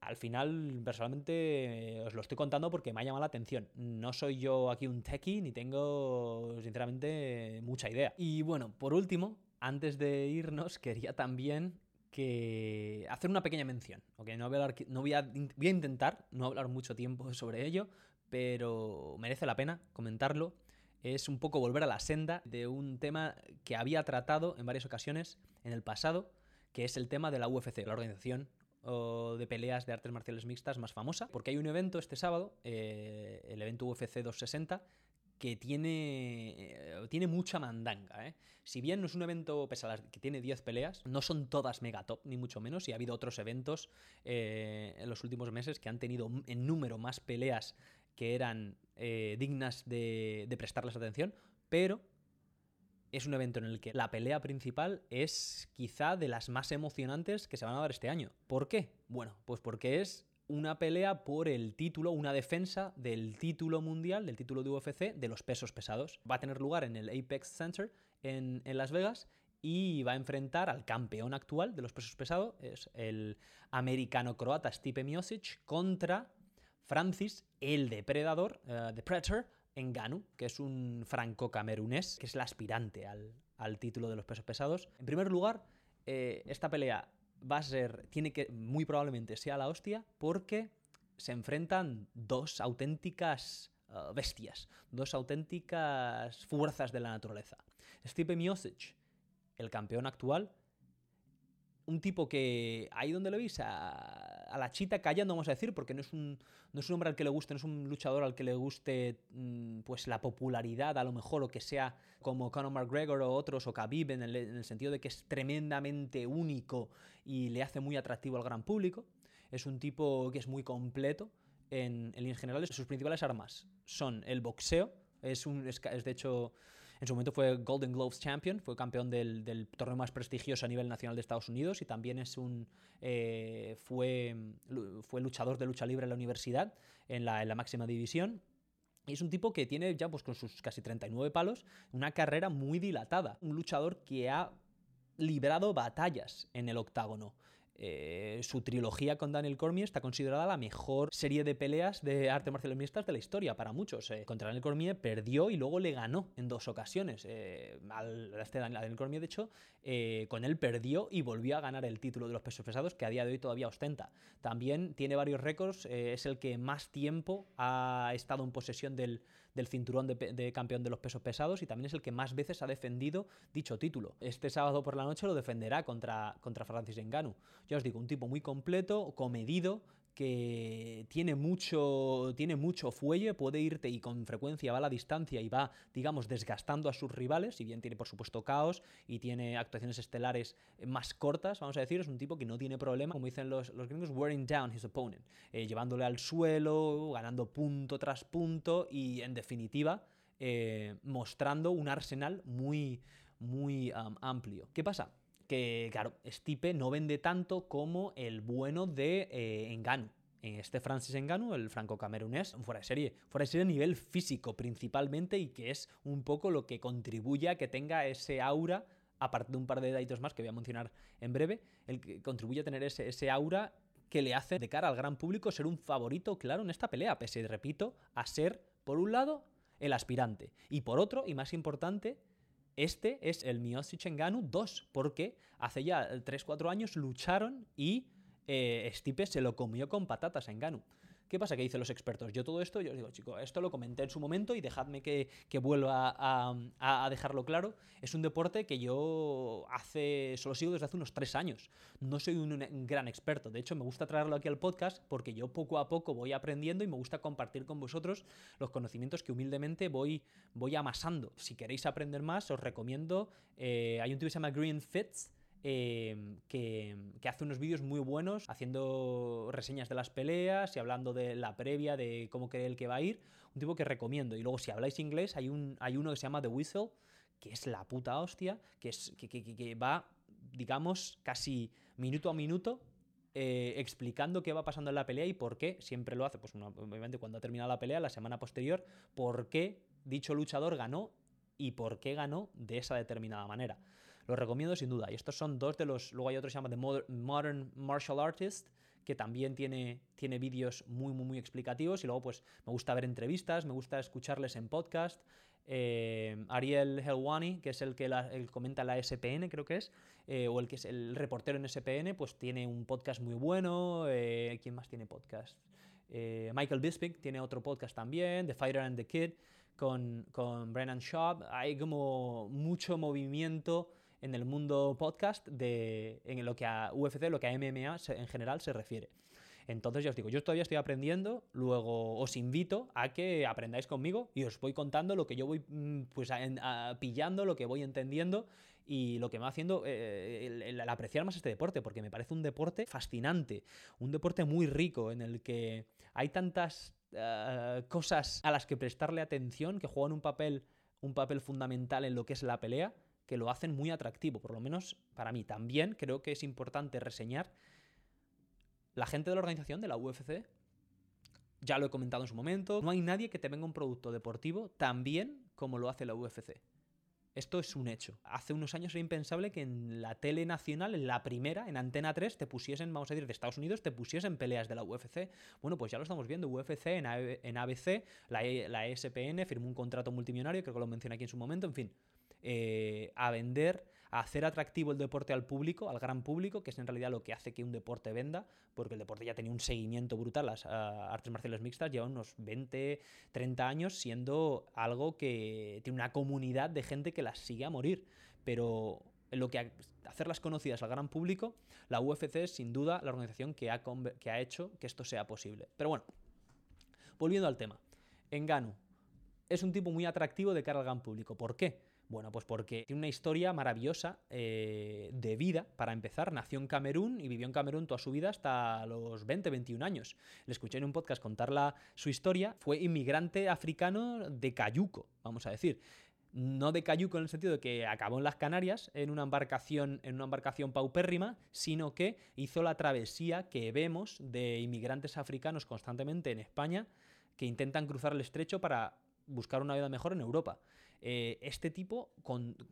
al final, personalmente, eh, os lo estoy contando porque me ha llamado la atención. No soy yo aquí un techie ni tengo, sinceramente, mucha idea. Y bueno, por último, antes de irnos, quería también hacer una pequeña mención. Okay, no, voy a, no voy, a, voy a intentar no hablar mucho tiempo sobre ello, pero merece la pena comentarlo. Es un poco volver a la senda de un tema que había tratado en varias ocasiones en el pasado, que es el tema de la UFC, la organización o de peleas de artes marciales mixtas más famosa, porque hay un evento este sábado, eh, el evento UFC 260, que tiene, eh, tiene mucha mandanga. ¿eh? Si bien no es un evento que tiene 10 peleas, no son todas mega top, ni mucho menos, y ha habido otros eventos en los últimos meses que han tenido en número más peleas que eran dignas de prestarles atención, pero es un evento en el que la pelea principal es quizá de las más emocionantes que se van a dar este año. ¿Por qué? Bueno, pues porque es una pelea por el título, una defensa del título mundial, del título de UFC de los pesos pesados. Va a tener lugar en el Apex Center en, Las Vegas y va a enfrentar al campeón actual de los pesos pesados, es el americano-croata Stipe Miocic, contra Francis, el depredador, uh, The Predator, Enganu, que es un franco-camerunés, que es el aspirante al, título de los pesos pesados. En primer lugar, eh, esta pelea va a ser, tiene que, muy probablemente sea la hostia, porque se enfrentan dos auténticas uh, bestias, dos auténticas fuerzas de la naturaleza. Stipe Miocic, el campeón actual, un tipo que ahí donde lo veis, a, la chita callando, vamos a decir, porque no es, un, no es un hombre al que le guste, no es un luchador al que le guste mm, pues la popularidad, a lo mejor, o que sea como Conor McGregor o otros, o Khabib, en el, sentido de que es tremendamente único y le hace muy atractivo al gran público. Es un tipo que es muy completo en, en líneas generales. Sus principales armas son el boxeo, es, un, es de hecho en su momento fue Golden Gloves Champion, fue campeón del, torneo más prestigioso a nivel nacional de Estados Unidos y también es un, eh, fue, fue luchador de lucha libre en la universidad, en la, máxima división. Es un tipo que tiene ya pues con sus casi 39 palos una carrera muy dilatada. Un luchador que ha librado batallas en el octágono. Eh, su trilogía con Daniel Cormier está considerada la mejor serie de peleas de artes marciales mixtas de la historia para muchos. Eh. Contra Daniel Cormier perdió y luego le ganó en dos ocasiones. Eh, al, este Daniel Cormier, de hecho, con él perdió y volvió a ganar el título de los pesos pesados que a día de hoy todavía ostenta. También tiene varios récords, es el que más tiempo ha estado en posesión del, del cinturón de, campeón de los pesos pesados y también es el que más veces ha defendido dicho título. Este sábado por la noche lo defenderá contra, contra Francis Ngannou. Ya os digo, un tipo muy completo, comedido, que tiene mucho, tiene mucho fuelle, puede irte y con frecuencia va a la distancia y va, digamos, desgastando a sus rivales, si bien tiene, por supuesto, caos y tiene actuaciones estelares más cortas, vamos a decir, es un tipo que no tiene problema, como dicen los, los gringos, wearing down his opponent, eh, llevándole al suelo, ganando punto tras punto y, en definitiva, eh, mostrando un arsenal muy, muy amplio. ¿Qué pasa? Que, claro, Stipe no vende tanto como el bueno de eh, Engano. Este Francis Engano, el franco-camerunés, fuera de serie, fuera de serie a nivel físico principalmente y que es un poco lo que contribuye a que tenga ese aura, aparte de un par de datos más que voy a mencionar en breve, el que contribuye a tener ese, ese aura que le hace de cara al gran público ser un favorito claro en esta pelea, pese, repito, a ser, por un lado, el aspirante y por otro, y más importante, este es el Miyoshi Chenganu 2, porque hace ya 3-4 años lucharon y eh, Stipe se lo comió con patatas a Enganu. ¿Qué pasa? ¿Qué dicen los expertos? Yo todo esto, yo os digo, chicos, esto lo comenté en su momento y dejadme que, vuelva a, dejarlo claro. Es un deporte que yo hace, solo sigo desde hace unos tres años. No soy un, gran experto. De hecho, me gusta traerlo aquí al podcast porque yo poco a poco voy aprendiendo y me gusta compartir con vosotros los conocimientos que humildemente voy, voy amasando. Si queréis aprender más, os recomiendo. Eh, hay un tío que se llama Green Fits Em, que, hace unos vídeos muy buenos haciendo reseñas de las peleas y hablando de la previa, de cómo cree el que va a ir. Un tipo que recomiendo. Y luego, si habláis inglés, hay, un, hay uno que se llama The Whistle, que es la puta hostia, que, es, que, va, digamos, casi minuto a minuto eh, explicando qué va pasando en la pelea y por qué, siempre lo hace, pues obviamente cuando ha terminado la pelea, la semana posterior, por qué dicho luchador ganó y por qué ganó de esa determinada manera. Lo recomiendo sin duda. Y estos son dos de los. Luego hay otro que se llama The Modern Martial Artist, que también tiene, tiene vídeos muy, muy, muy explicativos. Y luego, pues, me gusta ver entrevistas, me gusta escucharles en podcast. Eh, Ariel Helwani, que es el que comenta la SPN, creo que es, eh, o el que es el reportero en SPN, pues tiene un podcast muy bueno. Eh, ¿Quién más tiene podcast? Michael Bisping tiene otro podcast también, The Fighter and the Kid, con, con Brennan Schaub. Hay como mucho movimiento en el mundo podcast de, en lo que a UFC, lo que a MMA en general se refiere. Entonces ya os digo, yo todavía estoy aprendiendo, luego os invito a que aprendáis conmigo y os voy contando lo que yo voy mm, pues pillando, lo que voy entendiendo y lo que me va haciendo eh, el, apreciar más este deporte, porque me parece un deporte fascinante, un deporte muy rico en el que hay tantas eh, cosas a las que prestarle atención que juegan un papel, un papel fundamental en lo que es la pelea que lo hacen muy atractivo, por lo menos para mí. También creo que es importante reseñar la gente de la organización de la UFC. Ya lo he comentado en su momento, no hay nadie que te venga un producto deportivo tan bien como lo hace la UFC. Esto es un hecho. Hace unos años era impensable que en la tele nacional, en la primera, en Antena 3, te pusiesen, vamos a decir, de Estados Unidos, te pusiesen peleas de la UFC. Bueno, pues ya lo estamos viendo. UFC en, ABC, la, ESPN firmó un contrato multimillonario, creo que lo mencioné aquí en su momento, en fin. Eh, a vender, a hacer atractivo el deporte al público, al gran público, que es en realidad lo que hace que un deporte venda, porque el deporte ya tenía un seguimiento brutal, las ah, artes marciales mixtas llevan unos 20, 30 años siendo algo que tiene una comunidad de gente que las sigue a morir, pero lo que hacerlas conocidas al gran público, la UFC es sin duda la organización que ha, que ha hecho que esto sea posible. Pero bueno, volviendo al tema. Enganu es un tipo muy atractivo de cara al gran público. ¿Por qué? Bueno, pues porque tiene una historia maravillosa eh, de vida. Para empezar, nació en Camerún y vivió en Camerún toda su vida hasta los 20, 21 años. Le escuché en un podcast contarla su historia. Fue inmigrante africano de Cayuco, vamos a decir no de cayuco en el sentido de que acabó en las Canarias en una embarcación, en una embarcación paupérrima, sino que hizo la travesía que vemos de inmigrantes africanos constantemente en España que intentan cruzar el estrecho para buscar una vida mejor en Europa. Eh, este tipo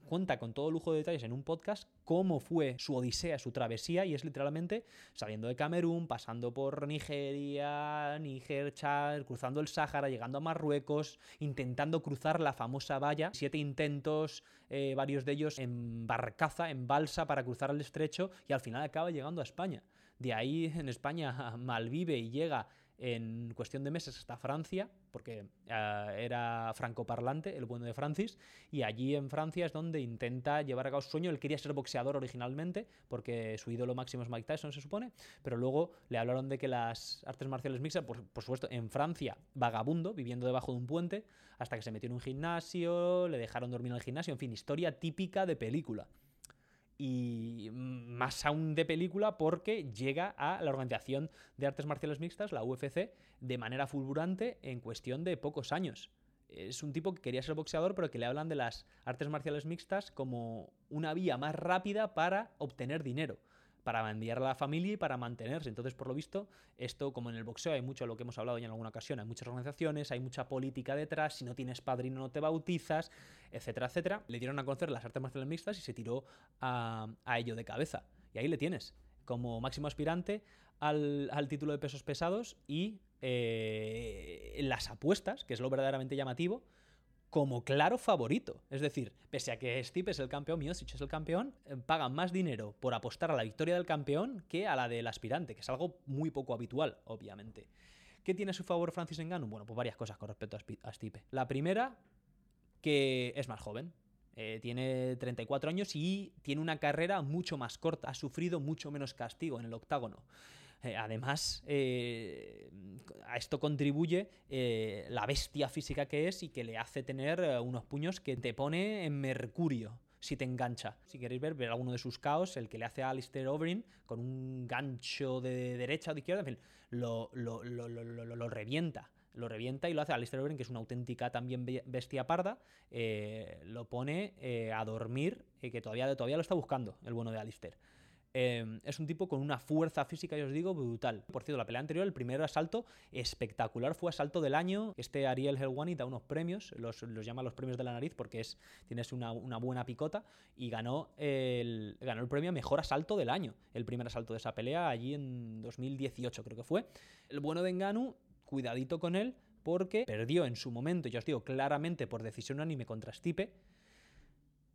cuenta con todo lujo de detalles en un podcast cómo fue su odisea, su travesía, y es literalmente saliendo de Camerún, pasando por Nigeria, Níger, Chad, cruzando el Sáhara, llegando a Marruecos, intentando cruzar la famosa valla, siete intentos, eh, varios de ellos en barcaza, en balsa para cruzar el estrecho, y al final acaba llegando a España. De ahí en España malvive y llega en cuestión de meses hasta Francia, porque eh, era francoparlante, el bueno de Francis, y allí en Francia es donde intenta llevar a cabo su sueño. Él quería ser boxeador originalmente, porque su ídolo máximo es Mike Tyson, se supone, pero luego le hablaron de que las artes marciales mixtas, por, por supuesto, en Francia, vagabundo, viviendo debajo de un puente, hasta que se metió en un gimnasio, le dejaron dormir en el gimnasio, en fin, historia típica de película y más aún de película porque llega a la Organización de Artes Marciales Mixtas, la UFC, de manera fulgurante en cuestión de pocos años. Es un tipo que quería ser boxeador, pero que le hablan de las artes marciales mixtas como una vía más rápida para obtener dinero para enviar a la familia y para mantenerse. Entonces, por lo visto, esto, como en el boxeo, hay mucho de lo que hemos hablado ya en alguna ocasión, hay muchas organizaciones, hay mucha política detrás, si no tienes padrino no te bautizas, etcétera, etcétera. Le dieron a conocer las artes marciales mixtas y se tiró a, ello de cabeza. Y ahí le tienes, como máximo aspirante al, título de pesos pesados y eh, las apuestas, que es lo verdaderamente llamativo, como claro favorito. Es decir, pese a que Stipe es el campeón, Miocic es el campeón, eh, pagan más dinero por apostar a la victoria del campeón que a la del aspirante, que es algo muy poco habitual, obviamente. ¿Qué tiene a su favor Francis Ngannou? Bueno, pues varias cosas con respecto a Stipe. La primera, que es más joven. Eh, tiene 34 años y tiene una carrera mucho más corta. Ha sufrido mucho menos castigo en el octágono. Eh, además, eh, a esto contribuye eh, la bestia física que es y que le hace tener unos puños que te pone en mercurio si te engancha. Si queréis ver, ver alguno de sus caos, el que le hace a Alistair Overeem con un gancho de derecha o de izquierda, en fin, lo, lo, lo, lo revienta. Lo revienta y lo hace a Alistair Overeem, que es una auténtica también bestia parda, lo pone a dormir, que todavía, todavía lo está buscando, el bueno de Alistair. Em, es un tipo con una fuerza física, ya os digo, brutal. Por cierto, la pelea anterior, el primer asalto espectacular, fue asalto del año. Este Ariel Helwani da unos premios, los, llama los premios de la nariz porque es, tienes una, buena picota y ganó el, ganó el premio Mejor Asalto del Año, el primer asalto de esa pelea allí en 2018 creo que fue. El bueno de Enganu, cuidadito con él porque perdió en su momento, ya os digo, claramente por decisión unánime contra Stipe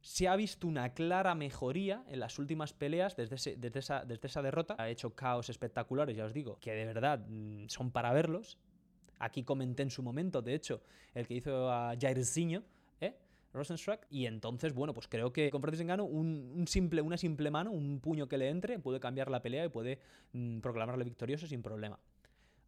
se ha visto una clara mejoría en las últimas peleas desde, esa, desde, esa, derrota. Ha hecho caos espectaculares, ya os digo, que de verdad mm, son para verlos. Aquí comenté en su momento, de hecho, el que hizo a Jairzinho, ¿eh? Rosenstruck. Y entonces, bueno, pues creo que con Francis Engano, un, simple, una simple mano, un puño que le entre, puede cambiar la pelea y puede mm, proclamarle victorioso sin problema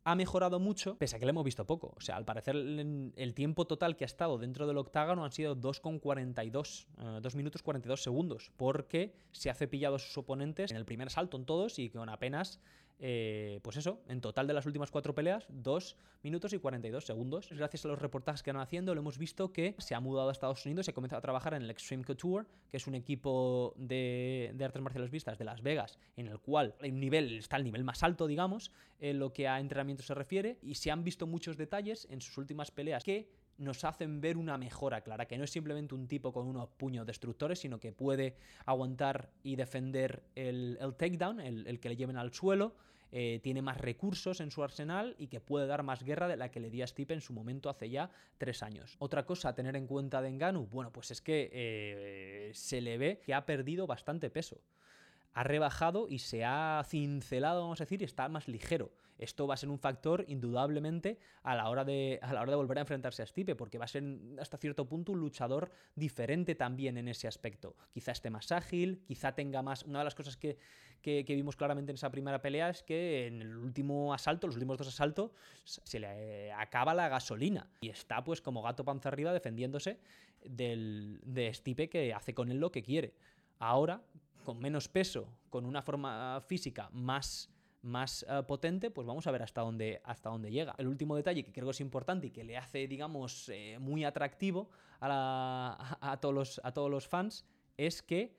ha mejorado mucho, pese a que le hemos visto poco. O sea, al parecer el, tiempo total que ha estado dentro del octágono han sido 2,42, 2 eh, minutos 42 segundos, porque se ha cepillado a sus oponentes en el primer salto en todos y con apenas eh, pues eso, en total de las últimas cuatro peleas, 2 minutos y 42 segundos. Gracias a los reportajes que van haciendo, lo hemos visto que se ha mudado a Estados Unidos y ha comenzado a trabajar en el Extreme Couture, que es un equipo de, artes marciales vistas de Las Vegas, en el cual un nivel, está el nivel más alto, digamos, en lo que a entrenamiento se refiere, y se han visto muchos detalles en sus últimas peleas que nos hacen ver una mejora clara, que no es simplemente un tipo con unos puños destructores, sino que puede aguantar y defender el, takedown, el, que le lleven al suelo, eh, tiene más recursos en su arsenal y que puede dar más guerra de la que le di a Stipe en su momento hace ya tres años. Otra cosa a tener en cuenta de Enganu, bueno, pues es que eh, se le ve que ha perdido bastante peso ha rebajado y se ha cincelado, vamos a decir, y está más ligero. Esto va a ser un factor indudablemente a la hora de, a la hora de volver a enfrentarse a Stipe, porque va a ser hasta cierto punto un luchador diferente también en ese aspecto. Quizá esté más ágil, quizá tenga más... Una de las cosas que, que, vimos claramente en esa primera pelea es que en el último asalto, los últimos dos asaltos, se le acaba la gasolina y está pues como gato panza arriba defendiéndose del, de Stipe que hace con él lo que quiere. Ahora, con menos peso, con una forma física más más eh, potente, pues vamos a ver hasta dónde, hasta dónde llega. El último detalle que creo que es importante y que le hace, digamos, eh, muy atractivo a, todos los, a todos los fans es que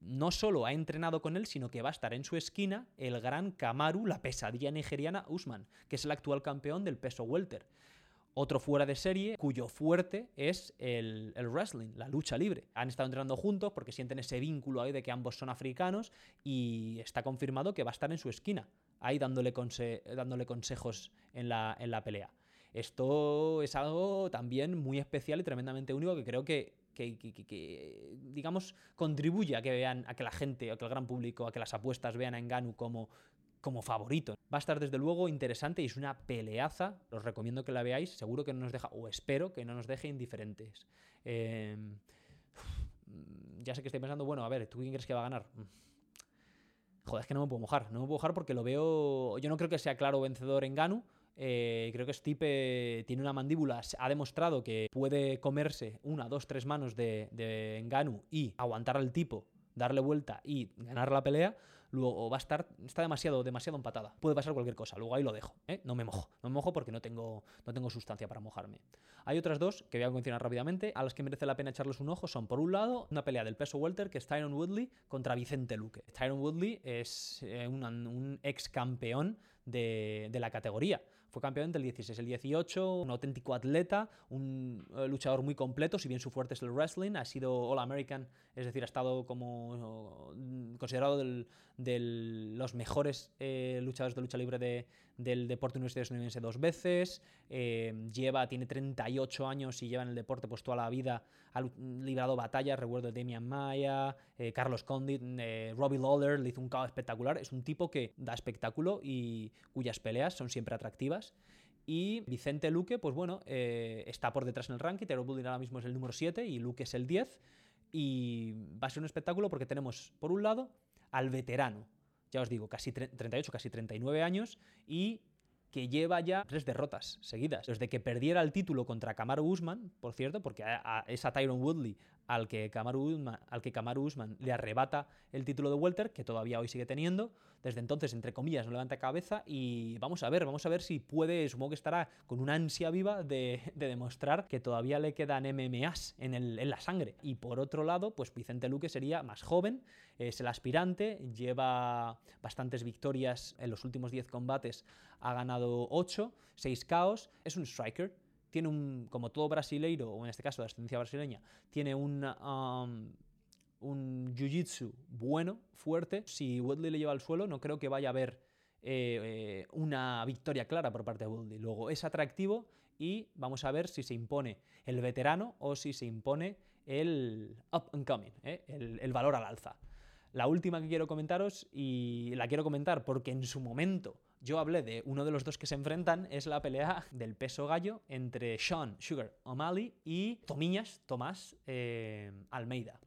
no solo ha entrenado con él, sino que va a estar en su esquina el gran Kamaru, la pesadilla nigeriana Usman, que es el actual campeón del peso welter. Otro fuera de serie cuyo fuerte es el, wrestling, la lucha libre. Han estado entrenando juntos porque sienten ese vínculo ahí de que ambos son africanos y está confirmado que va a estar en su esquina, ahí dándole, dándole consejos en la, en la pelea. Esto es algo también muy especial y tremendamente único que creo que, que, digamos, contribuye a que vean, a que la gente, a que el gran público, a que las apuestas vean a Enganu como, como favorito. Va a estar desde luego interesante y es una peleaza. Os recomiendo que la veáis. Seguro que no nos deja, o espero que no nos deje indiferentes. Em, ya sé que estoy pensando, bueno, a ver, ¿tú quién crees que va a ganar? Mm. Joder, es que no me puedo mojar. No me puedo mojar porque lo veo. Yo no creo que sea claro vencedor en Ganu. Eh, creo que Stipe tiene una mandíbula, ha demostrado que puede comerse una, dos, tres manos de, de y aguantar al tipo, darle vuelta y ganar la pelea luego va a estar, está demasiado, demasiado empatada. Puede pasar cualquier cosa, luego ahí lo dejo, ¿eh? no me mojo, no me mojo porque no tengo, no tengo sustancia para mojarme. Hay otras dos que voy a mencionar rápidamente, a las que merece la pena echarles un ojo, son por un lado una pelea del peso welter que es Tyron Woodley contra Vicente Luque. Tyron Woodley es eh, un, ex campeón de, de la categoría. Fue campeón del 16 el 18, un auténtico atleta, un eh, luchador muy completo, si bien su fuerte es el wrestling, ha sido All American, es decir, ha estado como mm, considerado de los mejores eh, luchadores de lucha libre del deporte universitario estadounidense dos veces, eh, lleva, tiene 38 años y lleva en el deporte pues toda la vida, ha librado batallas, recuerdo de Damian Maya, Carlos Condit, Robbie Lawler, le hizo un caos espectacular, es un tipo que da espectáculo y cuyas peleas son siempre atractivas y Vicente Luque, pues bueno, eh, está por detrás en el ranking. Building ahora mismo es el número 7 y Luque es el 10. Y va a ser un espectáculo porque tenemos, por un lado, al veterano, ya os digo, casi 38, casi 39 años, y que lleva ya tres derrotas seguidas. Desde que perdiera el título contra Kamaru Usman, por cierto, porque es a Tyron Woodley al que, Kamaru Usman, al que Kamaru Usman le arrebata el título de Welter, que todavía hoy sigue teniendo. Desde entonces, entre comillas, no levanta cabeza y vamos a ver, vamos a ver si puede, supongo que estará con una ansia viva de, demostrar que todavía le quedan MMAs en, en, la sangre. Y por otro lado, pues Vicente Luque sería más joven, es el aspirante, lleva bastantes victorias en los últimos 10 combates, ha ganado 8, 6 caos, es un striker, tiene un, como todo brasileiro, o en este caso de ascendencia brasileña, tiene un, um, un jiu-jitsu bueno, fuerte. Si Woodley le lleva al suelo, no creo que vaya a haber eh, eh, una victoria clara por parte de Woodley. Luego es atractivo y vamos a ver si se impone el veterano o si se impone el up and coming, eh, el, valor al alza. La última que quiero comentaros, y la quiero comentar porque en su momento yo hablé de uno de los dos que se enfrentan, es la pelea del peso gallo entre Sean Sugar O'Malley y Tomiñas Tomás Almeida.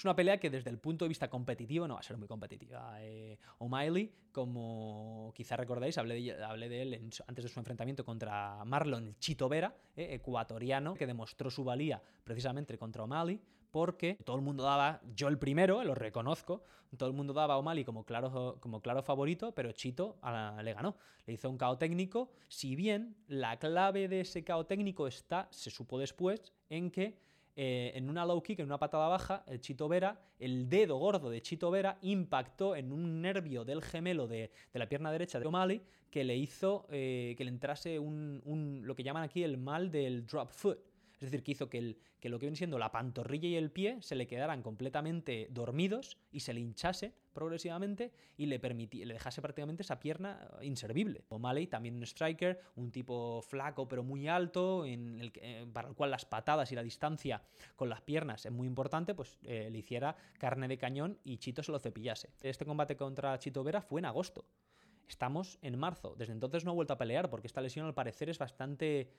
Es una pelea que desde el punto de vista competitivo no va a ser muy competitiva. Eh, O'Malley, como quizá recordáis, hablé de, él antes de su enfrentamiento contra Marlon Chito Vera, eh, ecuatoriano, que demostró su valía precisamente contra O'Malley, porque todo el mundo daba, yo el primero, lo reconozco, todo el mundo daba a O'Malley como claro, como claro favorito, pero Chito le ganó. Le hizo un KO técnico, si bien la clave de ese KO técnico está, se supo después, en que eh, en una low kick, en una patada baja, el Chito Vera, el dedo gordo de Chito Vera impactó en un nervio del gemelo de, la pierna derecha de O'Malley que le hizo eh, que le entrase un, lo que llaman aquí el mal del drop foot es decir, que hizo que, el, que lo que viene siendo la pantorrilla y el pie se le quedaran completamente dormidos y se le hinchase progresivamente y le, le dejase prácticamente esa pierna inservible. O'Malley, también un striker, un tipo flaco pero muy alto, eh, para el cual las patadas y la distancia con las piernas es muy importante, pues eh, le hiciera carne de cañón y Chito se lo cepillase. Este combate contra Chito Vera fue en agosto. Estamos en marzo. Desde entonces no ha vuelto a pelear porque esta lesión al parecer es bastante...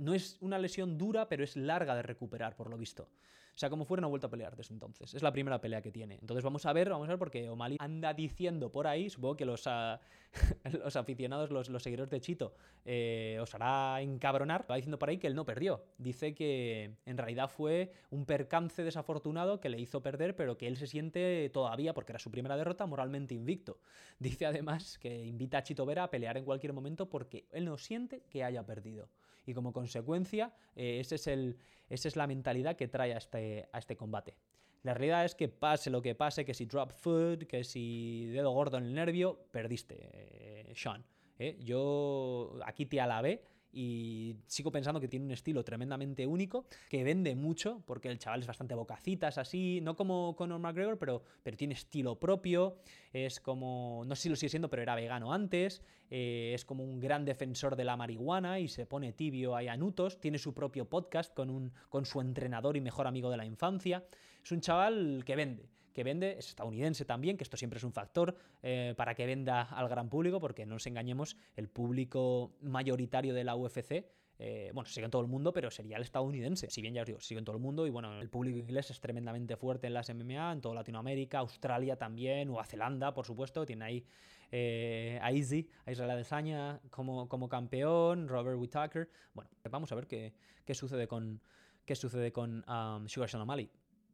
No es una lesión dura, pero es larga de recuperar, por lo visto. O sea, como fuera, no ha vuelto a pelear desde entonces. Es la primera pelea que tiene. Entonces vamos a ver, vamos a ver, porque O'Malley anda diciendo por ahí, supongo que los, ah, los aficionados, los, seguidores de Chito, eh, os hará encabronar. Va diciendo por ahí que él no perdió. Dice que en realidad fue un percance desafortunado que le hizo perder, pero que él se siente todavía, porque era su primera derrota, moralmente invicto. Dice además que invita a Chito Vera a pelear en cualquier momento porque él no siente que haya perdido. Y como consecuencia, eh, ese es el, esa es la mentalidad que trae a este, a este combate. La realidad es que pase lo que pase, que si drop foot, que si dedo gordo en el nervio, perdiste, eh, Sean. ¿eh? Yo aquí te alabé y sigo pensando que tiene un estilo tremendamente único, que vende mucho, porque el chaval es bastante bocacitas, así, no como Conor McGregor, pero, pero tiene estilo propio, es como, no sé si lo sigue siendo, pero era vegano antes, eh, es como un gran defensor de la marihuana y se pone tibio a anutos, tiene su propio podcast con, un, con su entrenador y mejor amigo de la infancia, es un chaval que vende que vende, es estadounidense también, que esto siempre es un factor eh, para que venda al gran público, porque no nos engañemos, el público mayoritario de la UFC eh, bueno, sigue en todo el mundo, pero sería el estadounidense. Si bien ya os digo, sigue en todo el mundo y bueno, el público inglés es tremendamente fuerte en las MMA, en toda Latinoamérica, Australia también, Nueva Zelanda, por supuesto, tiene ahí eh, a a Israel Adesanya como, como campeón, Robert Whittaker. Bueno, vamos a ver qué, qué sucede con, qué sucede con um, Sugar O'Malley.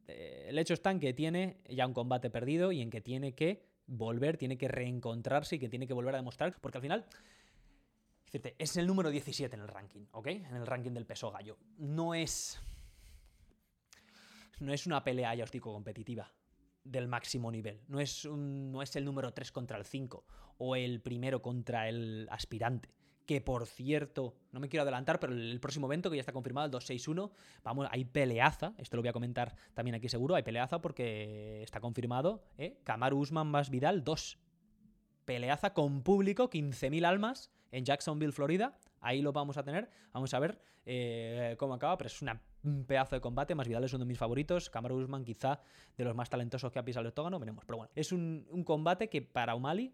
Eh, el hecho está en que tiene ya un combate perdido y en que tiene que volver, tiene que reencontrarse y que tiene que volver a demostrar, porque al final es el número 17 en el ranking, ¿ok? En el ranking del peso gallo. No es. No es una pelea, ya os digo, competitiva del máximo nivel. No es, no es el número 3 contra el 5 o el primero contra el aspirante que por cierto, no me quiero adelantar, pero el próximo evento que ya está confirmado, el 261, vamos, hay peleaza, esto lo voy a comentar también aquí seguro, hay peleaza porque está confirmado, ¿eh? Usman más Vidal 2. Peleaza con público, 15.000 almas en Jacksonville, Florida. Ahí lo vamos a tener. Vamos a ver eh, cómo acaba, pero es un pedazo de combate. Más Vidal es uno de mis favoritos. Kamaru Usman, quizá de los más talentosos que ha pisado el octógono. Veremos. Pero bueno, es un, un combate que para O'Malley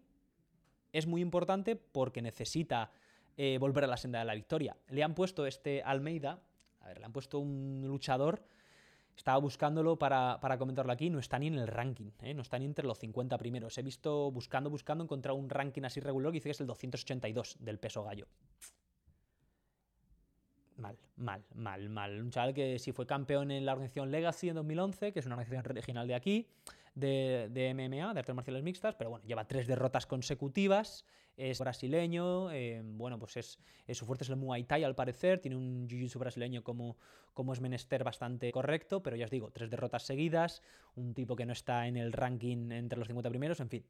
es muy importante porque necesita eh, volver a la senda de la victoria. Le han puesto este Almeida, a ver, le han puesto un luchador, estaba buscándolo para, comentarlo aquí, no está ni en el ranking, ¿eh? no está ni entre los 50 primeros. He visto, buscando, buscando, encontrado un ranking así regular que dice que es el 282 del peso gallo. Mal, mal, mal, mal. Un chaval que sí fue campeón en la organización Legacy en 2011, que es una organización regional de aquí, de, de MMA, de artes marciales mixtas, pero bueno, lleva tres derrotas consecutivas es brasileño, eh, bueno, pues es, su fuerte es el Muay Thai al parecer, tiene un jiu-jitsu brasileño como, como es menester bastante correcto, pero ya os digo, tres derrotas seguidas, un tipo que no está en el ranking entre los 50 primeros, en fin.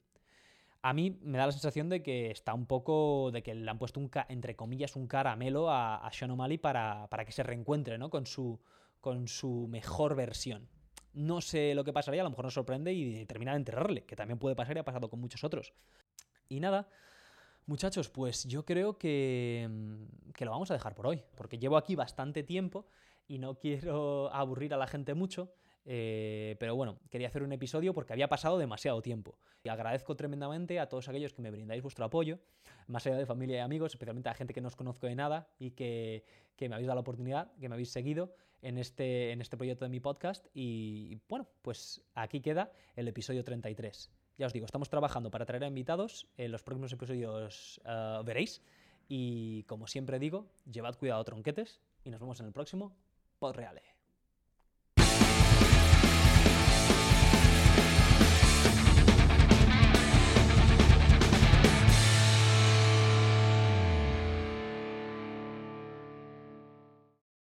A mí me da la sensación de que está un poco, de que le han puesto un, entre comillas, un caramelo a, a Sean O'Malley para, para que se reencuentre ¿no? con, su, con su mejor versión. No sé lo que pasaría, a lo mejor nos sorprende y termina de enterrarle, que también puede pasar y ha pasado con muchos otros. Y nada, Muchachos, pues yo creo mm, que, lo vamos a dejar por hoy, porque llevo aquí bastante tiempo y no quiero aburrir a la gente mucho. Eh, pero bueno, quería hacer un episodio porque había pasado demasiado tiempo. Y agradezco tremendamente a todos aquellos que me brindáis vuestro apoyo, más allá de familia y amigos, especialmente a gente que no os conozco de nada y que, que me habéis dado la oportunidad, que me habéis seguido en este, en este proyecto de mi podcast. Y bueno, pues aquí queda el episodio 33. Ya os digo, estamos trabajando para traer a invitados. En los próximos episodios eh, veréis. Y como siempre digo, llevad cuidado tronquetes y nos vemos en el próximo Pod Reale.